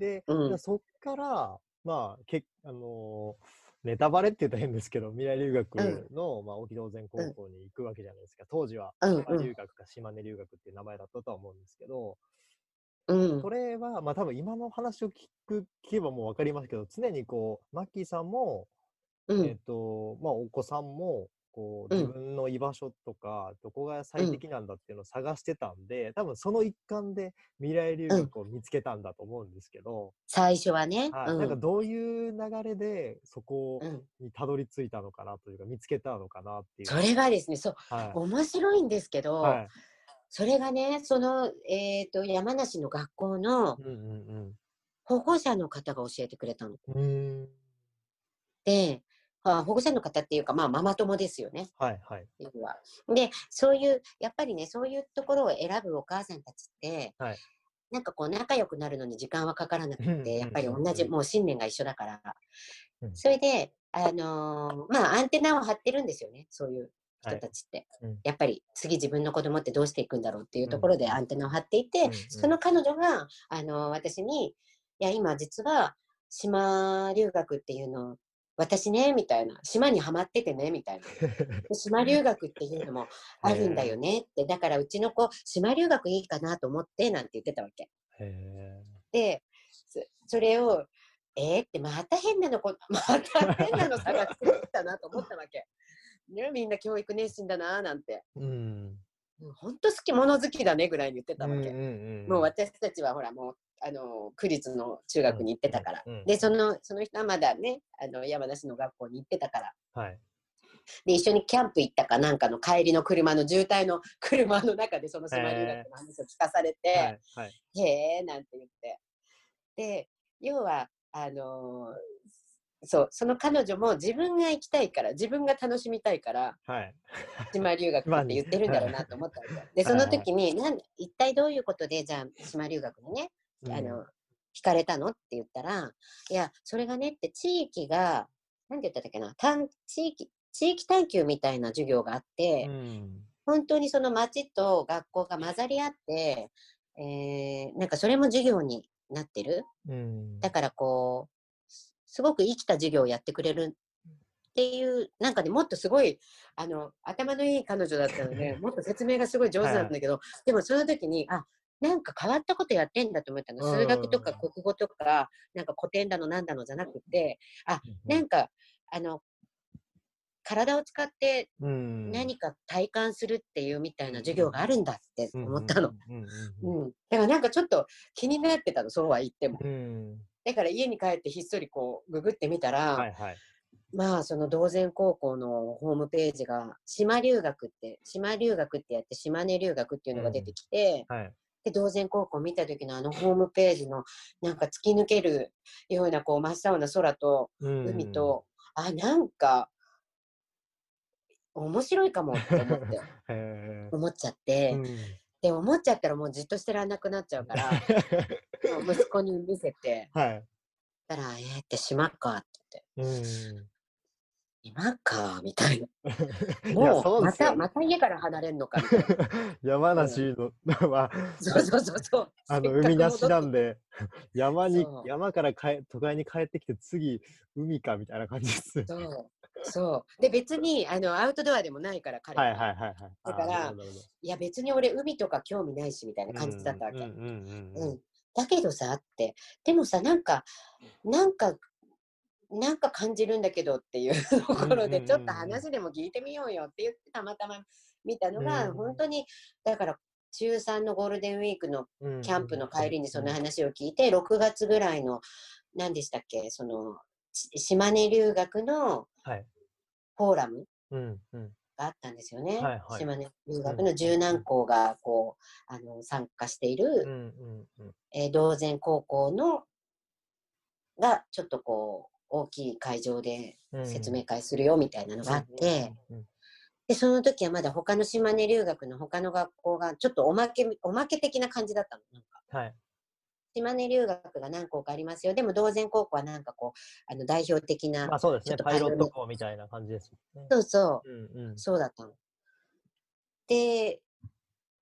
で、うんそっから、まあ、けあのーネタバレって言ったら変ですけど、未来留学の、まあ、沖道前高校に行くわけじゃないですか。当時は、うん島留学か島根留学っていう名前だったとは思うんですけど、うんそ。れは、まあ多分今の話を聞く、聞けばもう分かりますけど、常にこう、マッキーさんも、うん。えっと、まあお子さんも、こう、うん自分の居場所とか、どこが最適なんだっていうのを探してたんで、多分その一環で未来留学を見つけたんだと思うんですけど、最初はね。はい、うんなんかどういう流れでそこうん。にたどり着いたのかなというか、見つけたのかなっていう。それがですね、そう、はい。面白いんですけど、はい。それがね、その、えっ、と、山梨の学校のうんうん保護者の方が教えてくれたの。うん。うーん。で、あ保護者の方っていうか、まあ、ママ友ですよね。はいはい。で、そういう、やっぱりね、そういうところを選ぶお母さんたちって、はいなんかこう、仲良くなるのに時間はかからなくて、やっぱり同じ、もう信念が一緒だからう。んそれで、あのーまあ、アンテナを張ってるんですよね、そういう人たちって。うんやっぱり、次自分の子供ってどうしていくんだろうっていうところでうんアンテナを張っていて、うんうんその彼女が、あのー私に、いや、今実は、島留学っていうの、私ね、みたいな、島にはまっててね、みたいな。で島留学っていうのもあるんだよねって、だからうちの子、島留学いいかなと思って、なんて言ってたわけ。へで、そそれを、えー、ってまた変なのこ、また変なの探してきたなと思ったわけ。ね、みんな教育熱心だな、なんて。ーうん。本当好き、物好きだねぐらいに言ってたわけ。うんうんうんもう私たちはほら、もう、あの、区立の中学に行ってたから。うんうんうんで、その、その人はまだね、あの、山梨の学校に行ってたから。はい。で、一緒にキャンプ行ったかなんかの帰りの車の渋滞の車の中でその島留学の話を聞かされて、はい。はい。へえなんて言って。で、要は、あのーそう、その彼女も自分が行きたいから、自分が楽しみたいから、はい。島留学って言ってるんだろうなと思ったわけ。で、その時に、なん一体どういうことで、じゃあ、島留学にね、あの、惹かれたのって言ったら、いや、それがねって地域が、なんて言ったっけな、探地域、地域探求みたいな授業があって、うん。本当にその町と学校が混ざり合って、えーなんかそれも授業になってる。うん。だからこう、すすごく生きた授業をやってくれるっていう、なんかね、もっとすごい、あの、頭のいい彼女だったので、もっと説明がすごい上手なんだけど、でもその時に、あ、なんか変わったことやってんだと思ったの。数学とか国語とか、なんか古典だのなんだのじゃなくて、あ、なんか、あの、体を使ってうん何か体感するっていうみたいな授業があるんだって思ったの。。だからなんかちょっと気になってたの、そうは言っても。うん。うん。だから家に帰ってひっそりこうググってみたら、はいはい。まあその同然高校のホームページが島留学って、島留学ってやって島根留学っていうのが出てきて、はい。で、同然高校見た時のあのホームページのなんか突き抜けるようなこう真っ青な空と海と、あ、なんか面白いかもって思って、思っちゃって、ーで思っちゃったらもうじっとしてらんなくなっちゃうから、息子に見せて、はい。たら、えー、って島かって言って、うん。島かみたいな。もそうまた、また家から離れんのかみたいな。山梨のは、そうそうそうそう。あの海なしなんで、山に山からかえ都会に帰ってきて、次、海かみたいな感じです。そう。そう。で、別に、あの、アウトドアでもないから、彼は。はいはいはいはい。だからいや、別に俺、海とか興味ないし、みたいな感じだったわけ。うんだけどさ、って。でもさ、なんか、なんか、なんか感じるんだけどっていう ところで、ちょっと話でも聞いてみようよって言って、たまたま見たのが、うん本当に、だから、中3のゴールデンウィークのうんキャンプの帰りにその話を聞いて、6月ぐらいの、何でしたっけ、その、し島根留学のはい。フォーラムうんうん。があったんですよね。はいはい島根留学の十何校が、こう、あの、参加している、うんうんうん。えー同然高校の、が、ちょっとこう、大きい会場でうん説明会するよみたいなのがあって、うんうんで、その時はまだ他の島根留学の他の学校が、ちょっとおまけ、おまけ的な感じだったの。なんかはい。島根留学が何校かありますよ。でも、同然高校はなんかこう、あの代表的な、まあそうですね。ちょっとパイロット校みたいな感じですよね。そうそう、うんうん。そうだったの。で、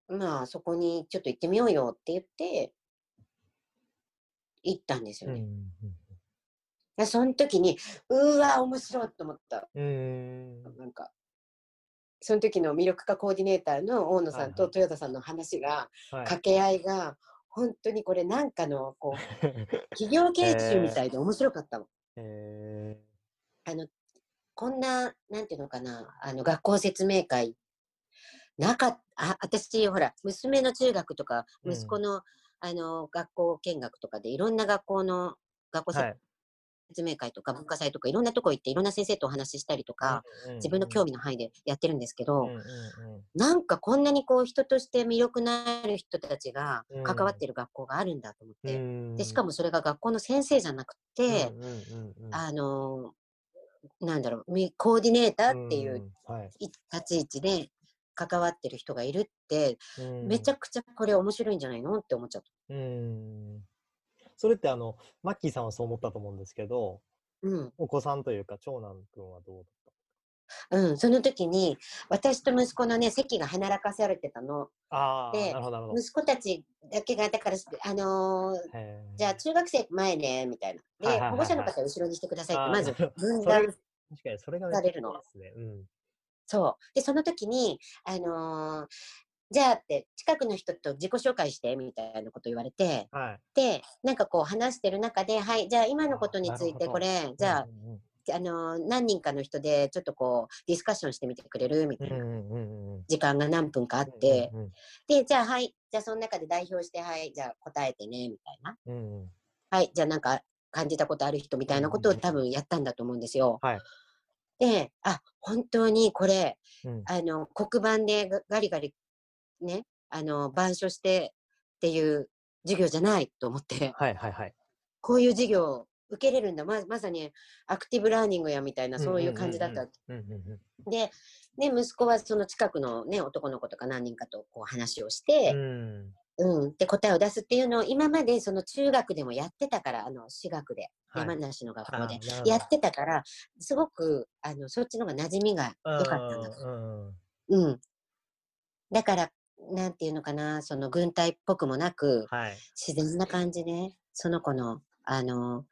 まあ、そこにちょっと行ってみようよって言って、行ったんですよね。うんでその時に、うわ、面白いと思った。うんうんなんか、その時の魅力化コーディネーターの大野さんとはい豊田さんの話が、はい掛け合いが、本当にこれなんかの、こう、企業研修みたいで面白かったの。えあの、こんな、なんていうのかな、あの、学校説明会、なかっあ、私、ほら、娘の中学とか、うん。息子の、あの、学校見学とかで、いろんな学校の、学校ーはい説明会とか文化祭とかいろんなとこ行っていろんな先生とお話ししたりとか、自分の興味の範囲でやってるんですけど、なんかこんなにこう人として魅力のある人たちがうん関わってる学校があるんだと思って、うん。でしかもそれが学校の先生じゃなくて、あのなんだろうみコーディネーターっていう立ち位置で関わってる人がいるって、うん。めちゃくちゃこれ面白いんじゃないのって思っちゃった。うんそれってあのマッキーさんはそう思ったと思うんですけどうん。お子さんというか長男くんはどううん、その時に私と息子のね席が離らかされてたの。だったああで息子たちだけがだからあのーじゃあ中学生前ねみたいな。で、はいはいはいはい。保護者の方は後ろにしてくださいってまず分 それ断確かにそれがされるの。めっちゃいいですね。うん。そう。でその時にあのーじゃあって近くの人と自己紹介してみたいなこと言われてはい。でなんかこう話してる中ではいじゃあ今のことについてこれじゃあうんうんあのー何人かの人でちょっとこうディスカッションしてみてくれる？みたいな。時間が何分かあって、で、じゃあはい、じゃあその中で代表して、はい、じゃあ答えてね、みたいな。うんうん。はい、じゃあなんか感じたことある人みたいなことを多分やったんだと思うんですよ。はい。で、あ、本当にこれ、うん。あの、黒板でガガリガリね、あの、板書してっていう授業じゃないと思って、はいはいはい。こういう授業を受けれるんだ。ままさにアクティブラーニングやみたいな、そういう感じだった。で、ね、息子はその近くのね、男の子とか何人かとこう話をして、うん。うん、で答えを出すっていうのを今までその中学でもやってたからあの私学で、はい。山梨の学校でやってたからすごくあのそっちの方が馴染みが良かったんだ。うん、だからなんていうのかなその軍隊っぽくもなくはい。自然な感じでその子のあの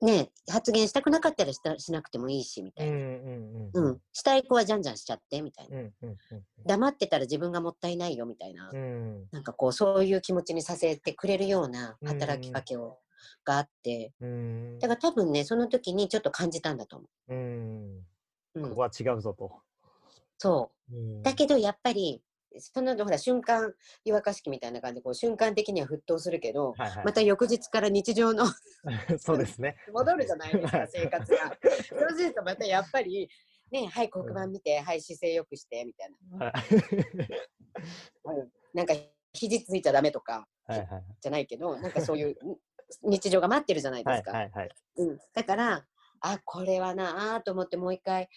ね発言したくなかったらしたしなくてもいいしみたいな、うんうんうんうん。したい子はじゃんじゃんしちゃってみたいな、うんうん黙ってたら自分がもったいないよみたいな、うん。うんなんかこう、そういう気持ちにさせてくれるような働きかけを、があって、うん。だから多分ね、その時にちょっと感じたんだと思う。ん。う。うん。ここ、は違うぞと。そう。うん。だけど、やっぱり、その、ほら、瞬間、湯沸かし器みたいな感じで、こう、瞬間的には沸騰するけど、はいはいまた翌日から日常の そうですね。戻るじゃないですか、はい生活が。そうすると、またやっぱり、ね、はい、黒板見て、はい、姿勢よくして、みたいな。はいうんなんか、肘ついちゃダメとか、はいはいじゃないけど、なんかそういう日常が待ってるじゃないではいすか。はいはい。うん、だから、あ、これはなあと思ってもう一回、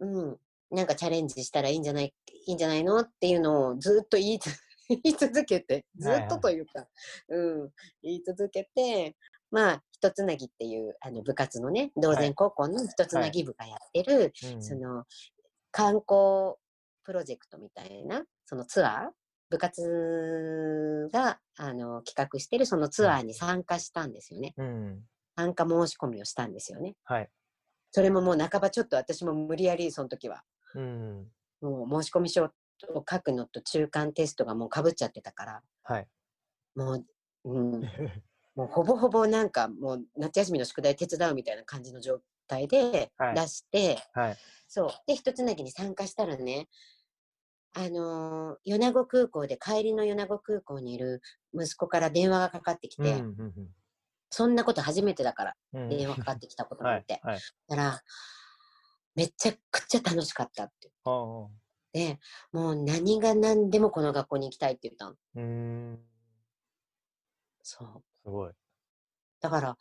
うん、なんかチャレンジしたらいいんじゃない、いいんじゃないのっていうのをずっと言いつ 言い続けて、ずっとというか、うん、言い続けて、まあ、一つなぎっていうあの部活のね、同然高校の一つなぎ部がやってる、うんその観光プロジェクトみたいな、そのツアー部活があの企画してるそのツアーに参加したんですよね。うん。参加申し込みをしたんですよね。はい。それももう半ばちょっと私も無理やりその時は、うん。もう申し込み書を書くのと中間テストがもうかぶっちゃってたから、はい。もう、うん、もうほぼほぼなんかもう夏休みの宿題手伝うみたいな感じの状態ではい出して、はい。そう。で、一つなぎに参加したらね、あのー米子空港で帰りの米子空港にいる息子から電話がかかってきて、うんうんそんなこと初めてだからうん電話かかってきたこと はいなんて。。はい。だから、めちゃくちゃ楽しかったって。ああ。で、もう何が何でもこの学校に行きたいって言ったの。うん。そう。すごい。だから、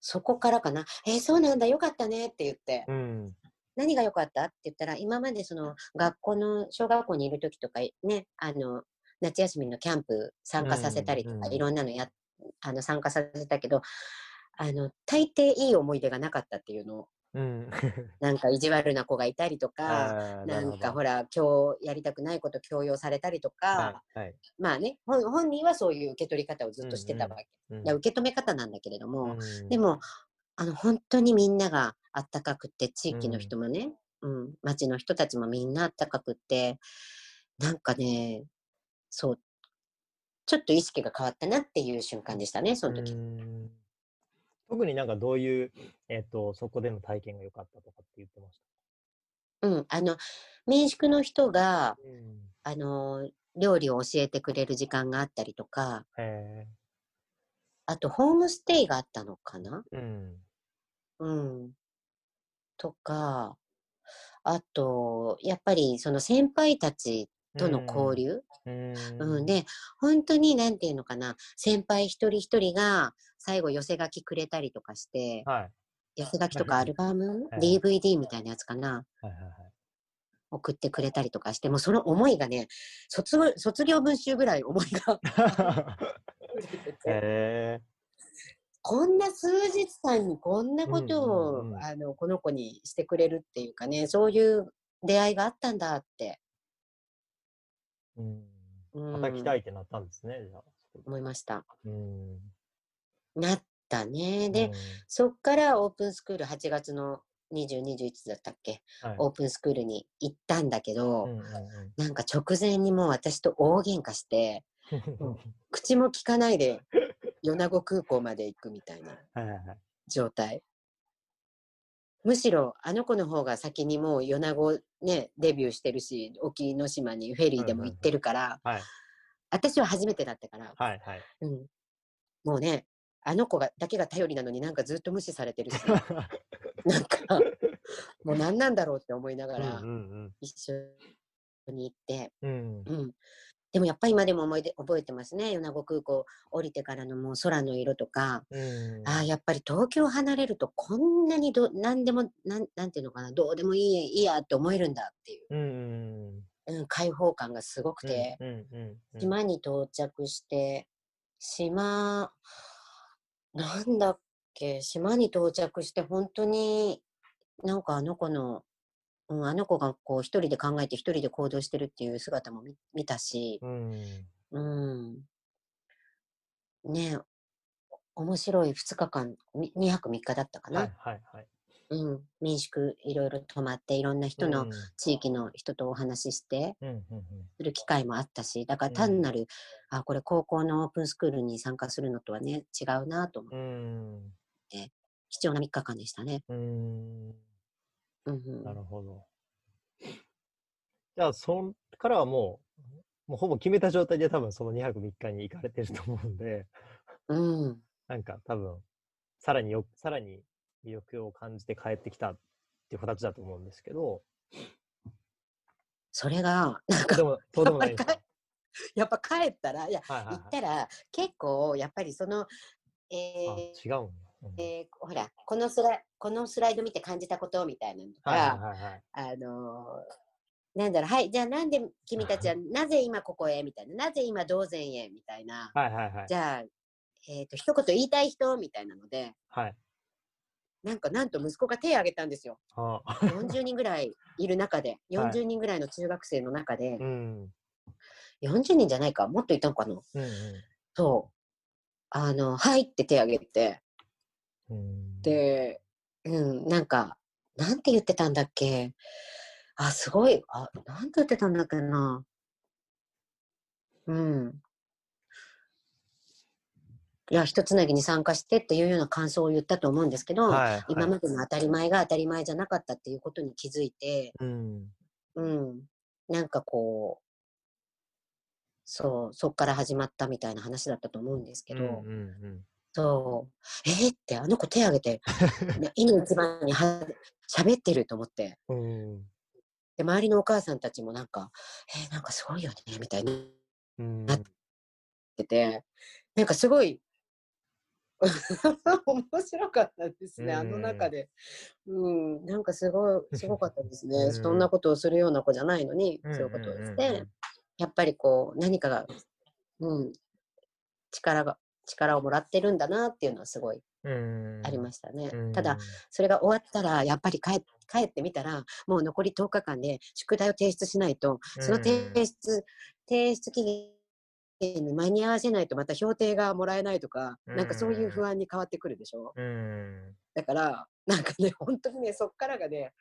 そこからかな。えーそうなんだ、よかったねって言って。うん。何が良かったって言ったら、今までその学校の、小学校にいる時とかね、あの、夏休みのキャンプ参加させたりとか、うんうんいろんなのや、あの、参加させたけど、あの、大抵いい思い出がなかったっていうのをうん。なんか意地悪な子がいたりとか、なんかほら、ら、今日やりたくないこと強要されたりとか、はい。はい。まあね本、本人はそういう受け取り方をずっとしてたわけ。うんいや受け止め方なんだけれども、うんでも、あの、本当にみんながあったかくって、地域の人もね、うん、町の人たちもみんなあったかくって、なんかね、そう、ちょっと意識が変わったなっていう瞬間でしたね、その時。うん特になんかどういう、えっ、と、そこでの体験が良かったとかって言ってましうん、あの、民宿の人が、た。うん。あの、料理を教えてくれる時間があったりとか、へあと、ホームステイがあったのかな？え。うん。うん。とか、あと、やっぱりその先輩たちとの交流、うん。うん、で、本当になんていうのかな、先輩一人一人が最後寄せ書きくれたりとかして、はい。寄せ書きとかアルバム、はい DVD みたいなやつかな、はいはいはい。送ってくれたりとかして、もうその思いがね、卒業卒業文集ぐらい思いが。こんな数日間にこんなことを、うんうんうんあのこの子にしてくれるっていうかね、そういう出会いがあったんだって、うん。うんまた来たいってなったんですね、じゃあ。思いました。うん。なったね。で、うんそっからオープンスクール8月の20、21だったっけ、はいオープンスクールに行ったんだけど、うんうんうんなんか直前にもう私と大喧嘩して、うん口も聞かないで米子空港まで行くみたいなはいはいはい。むしろあの子の方が先にもう米子ね、デビューしてるし、沖ノ島にフェリーでも行ってるから、はい私は初めてだったから、はいはい。うん、もうね、あの子がだけが頼りなのになんかずっと無視されてるし、なんか、もう何なんだろうって思いながらうんうん一緒に行って、うん。うんうん。でもやっぱり今でも思い出覚えてますね。米子空港降りてからのもう空の色とか、うん。ああ、やっぱり東京離れるとこんなにど何でもなん、なんていうのかな、どうでもいいいいやって思えるんだっていう、うんうんうん、開放感がすごくうん。て。島に到着して、島、なんだっけ、島に到着して本当になんかあの子の、うん、あの子がこう一人で考えて一人で行動してるっていう姿も見見たし、うん。うん。ねえ、面白い2日間、み2泊3日だったかな。はいはいはい。うん。民宿いろいろ泊まって、いろんな人のうん地域の人とお話しして、うんうんする機会もあったし、だからうん単なる、あ、これ高校のオープンスクールに参加するのとはね、違うなと思う。うん。貴重な3日間でしたね。うん。うん。なるほど。じゃあ、そんからはもう、もうほぼ決めた状態で多分その2泊3日に行かれてると思うんで、うん。なんか多分、さらによ、さらに魅力を感じて帰ってきたっていう形だと思うんですけど、それが、なんかで、も、そうでもないんですか？やっぱ帰ったら、いや、はいはい行ったら、結構、やっぱりその、えはい。ーあ、違うんだ。うんえーほらこのスライ、このスライド見て感じたことみたいなのとか、はいはいはいはい。あのーなんだろう、はい、じゃあなんで君たちはなぜ今ここへみたいな、なぜ今道前へみたいな、はいはいはい。じゃあ、えっ、と、一言言いたい人みたいなので、はい。なんかなんと息子が手を挙げたんですよ。あ40人ぐらいいる中で、はい40人ぐらいの中学生の中で、うん。40人じゃないか、もっといたのかなうんそう。あの、はいって手を挙げて、うん。うん、で、うん、なんか、なんて言ってたんだっけあ、すごい、あ、なんて言ってたんだっけな。うん。いや、一つなぎに参加してっていうような感想を言ったと思うんですけど、はい、はい、今までの当たり前が当たり前じゃなかったっていうことに気づいて、うん。うん。なんかこう、そう、そっから始まったみたいな話だったと思うんですけど、うんうんうん。そう、えー、ってあの子手挙げて、ね今一番には喋ってると思って、うん。で、周りのお母さんたちもなんか、えー、なんかすごいよね、みたいにうん。なってて、なんかすごい、面白かったですね、あの中で。うん、なんかすごい、すごかったですね。うんそんなことをするような子じゃないのに、うんそういうことをしうんうんて、やっぱりこう、何かが、うん、力が、力をもらってるんだなっていうのはすごいうんありましたね。うんただ、それが終わったら、やっぱり帰帰ってみたら、もう残り10日間で宿題を提出しないと、その提出、提出期限に間に合わせないとまた評定がもらえないとか、なんかそういう不安に変わってくるでしょ？うん。だから、なんかね、本当にね、そっからがね、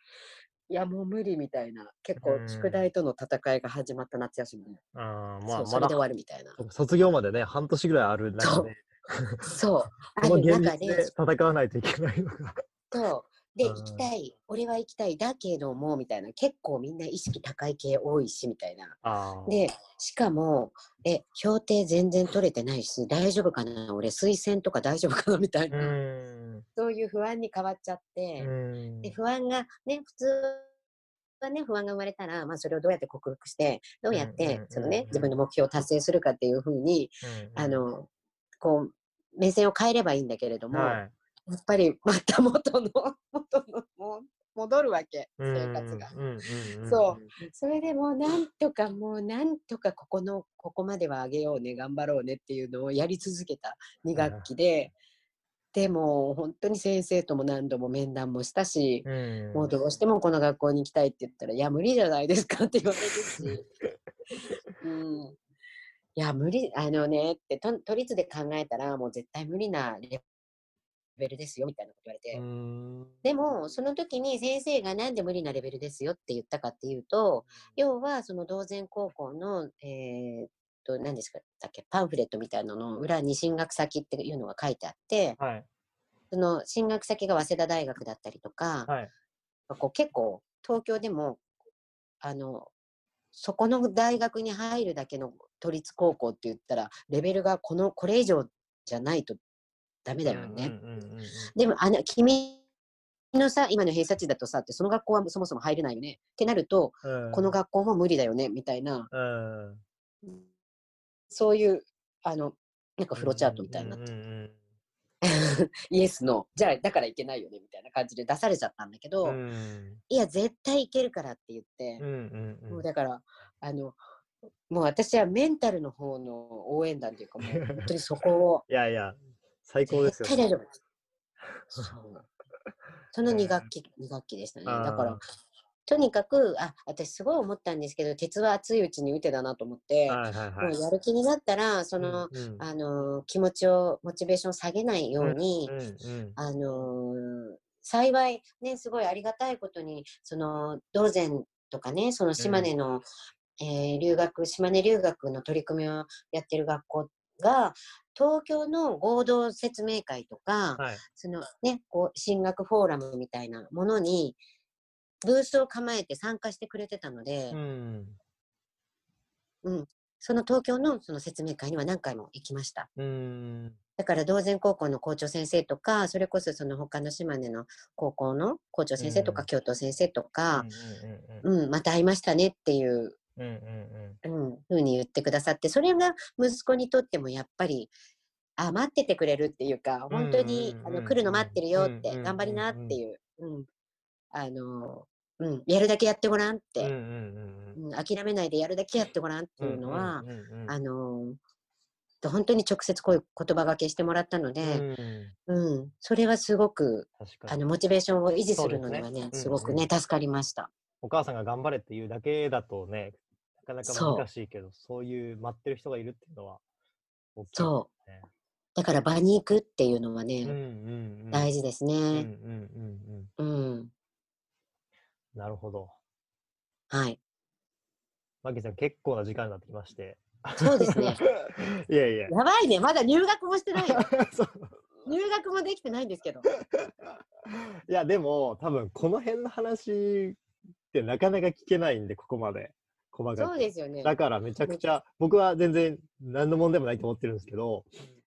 いやもう無理みたいな、結構うん。宿題との戦いが始まった夏休みで、あーまあ、それで終わるみたたいな。卒業までね、半年ぐらいある中で、そう、あこのる中で現実で、戦わないといけないのが。と、で、うん行きたい、俺は行きたい、だけども、みたいな、結構みんな意識高い系多いし、みたいな。で、しかも、え、評定全然取れてないし、大丈夫かな？俺、推薦とか大丈夫かな？みたいうな、ん。そういう不安に変わっちゃって、うん。で、不安がね、普通はね、不安が生まれたら、まあ、それをどうやって克服して、どうやってそのね、自分の目標を達成するかっていうふうに、うん。あ、の、こう、目線を変えればいいんだけれども、はいやっぱりまた元の、元の、もう戻るわけ、生活が。そうそれでもうなんとかもうなんとかここの、ここまでは上げようね、頑張ろうねっていうのをやり続けた2学期で、でも本当に先生とも何度も面談もしたし、うんもうどうしてもこの学校に行きたいって言ったら、いや、無理じゃないですかって言われるし。うん。いや、無理、あのね、ってと、都立で考えたら、もう絶対無理なレベルですよ、みたいなこと言われて。うんでも、その時に先生がなんで無理なレベルですよって言ったかっていうと、要は、その同然高校の、えーっと、何ですかだっけ、パンフレットみたいなのの裏に進学先っていうのが書いてあって、はい。その進学先が早稲田大学だったりとか、はい。こう結構東京でもあのそこの大学に入るだけの都立高校って言ったらレベルがこのこれ以上じゃないとダメだよね。でもあの君のさ今の偏差値だとさってその学校はそもそも入れないよね。ってなると、うん。この学校も無理だよねみたいな。うん。そういうあのなんかフローチャートみたいになって、イエスのじゃあだからいけないよねみたいな感じで出されちゃったんだけど、うん。いや絶対いけるからって言って。もうだから、あの、もう私はメンタルの方の応援団というか、もう本当にそこを、いやいや、最高ですよ。絶対大丈夫です。そう。その2学期、二学期でしたね。だからあ、とにかく、あ、私すごい思ったんですけど、鉄は熱いうちに打てだなと思って、はいはいはい。もうやる気になったら、その、うんうんあの、気持ちを、モチベーションを下げないように、うんうんあのー幸い、ね、すごいありがたいことに、その、道前とかね、その島根の、えー留学、島根留学の取り組みをやってる学校が、東京の合同説明会とか、はい。そのね、こう、進学フォーラムみたいなものに、ブースを構えて参加してくれてたので、うん。その東京のその説明会には何回も行きました。うん。だから、道前高校の校長先生とか、それこそその他の島根の高校の校長先生とか、うん教頭先生とか、うんうんうん、また会いましたねっていう、うんうんうん。うん、ふうに言ってくださって、それが息子にとってもやっぱり、あ、待っててくれるっていうか、本当に、あの来るの待ってるよって、頑張りなっていう、うん、あの、うん、やるだけやってごらんって、うん諦めないでやるだけやってごらんってうんいうのは、あの、本当に直接こういう言葉がけしてもらったので、うん。うん、それはすごく、あの、モチベーションを維持するのにはね、すごくね、助かりました。お母さんが頑張れっていうだけだとね、なかなか難しいけど、そういう待ってる人がいるっていうのは大きいですそね。だから場に行くっていうのはね、うんうんうん。大事ですうんうんね。うんうん。うん。なるほど。はい。マキさん、結構な時間になってきまして。そうですね。いやいや。やばいね。まだ入学もしてないよ。そう入学もできてないんですけど。いや、でも、多分この辺の話ってなかなか聞けないんで、ここまで。細かく。そうですよね。だからめちゃくちゃ、僕は全然何の問題もないと思ってるんですけど、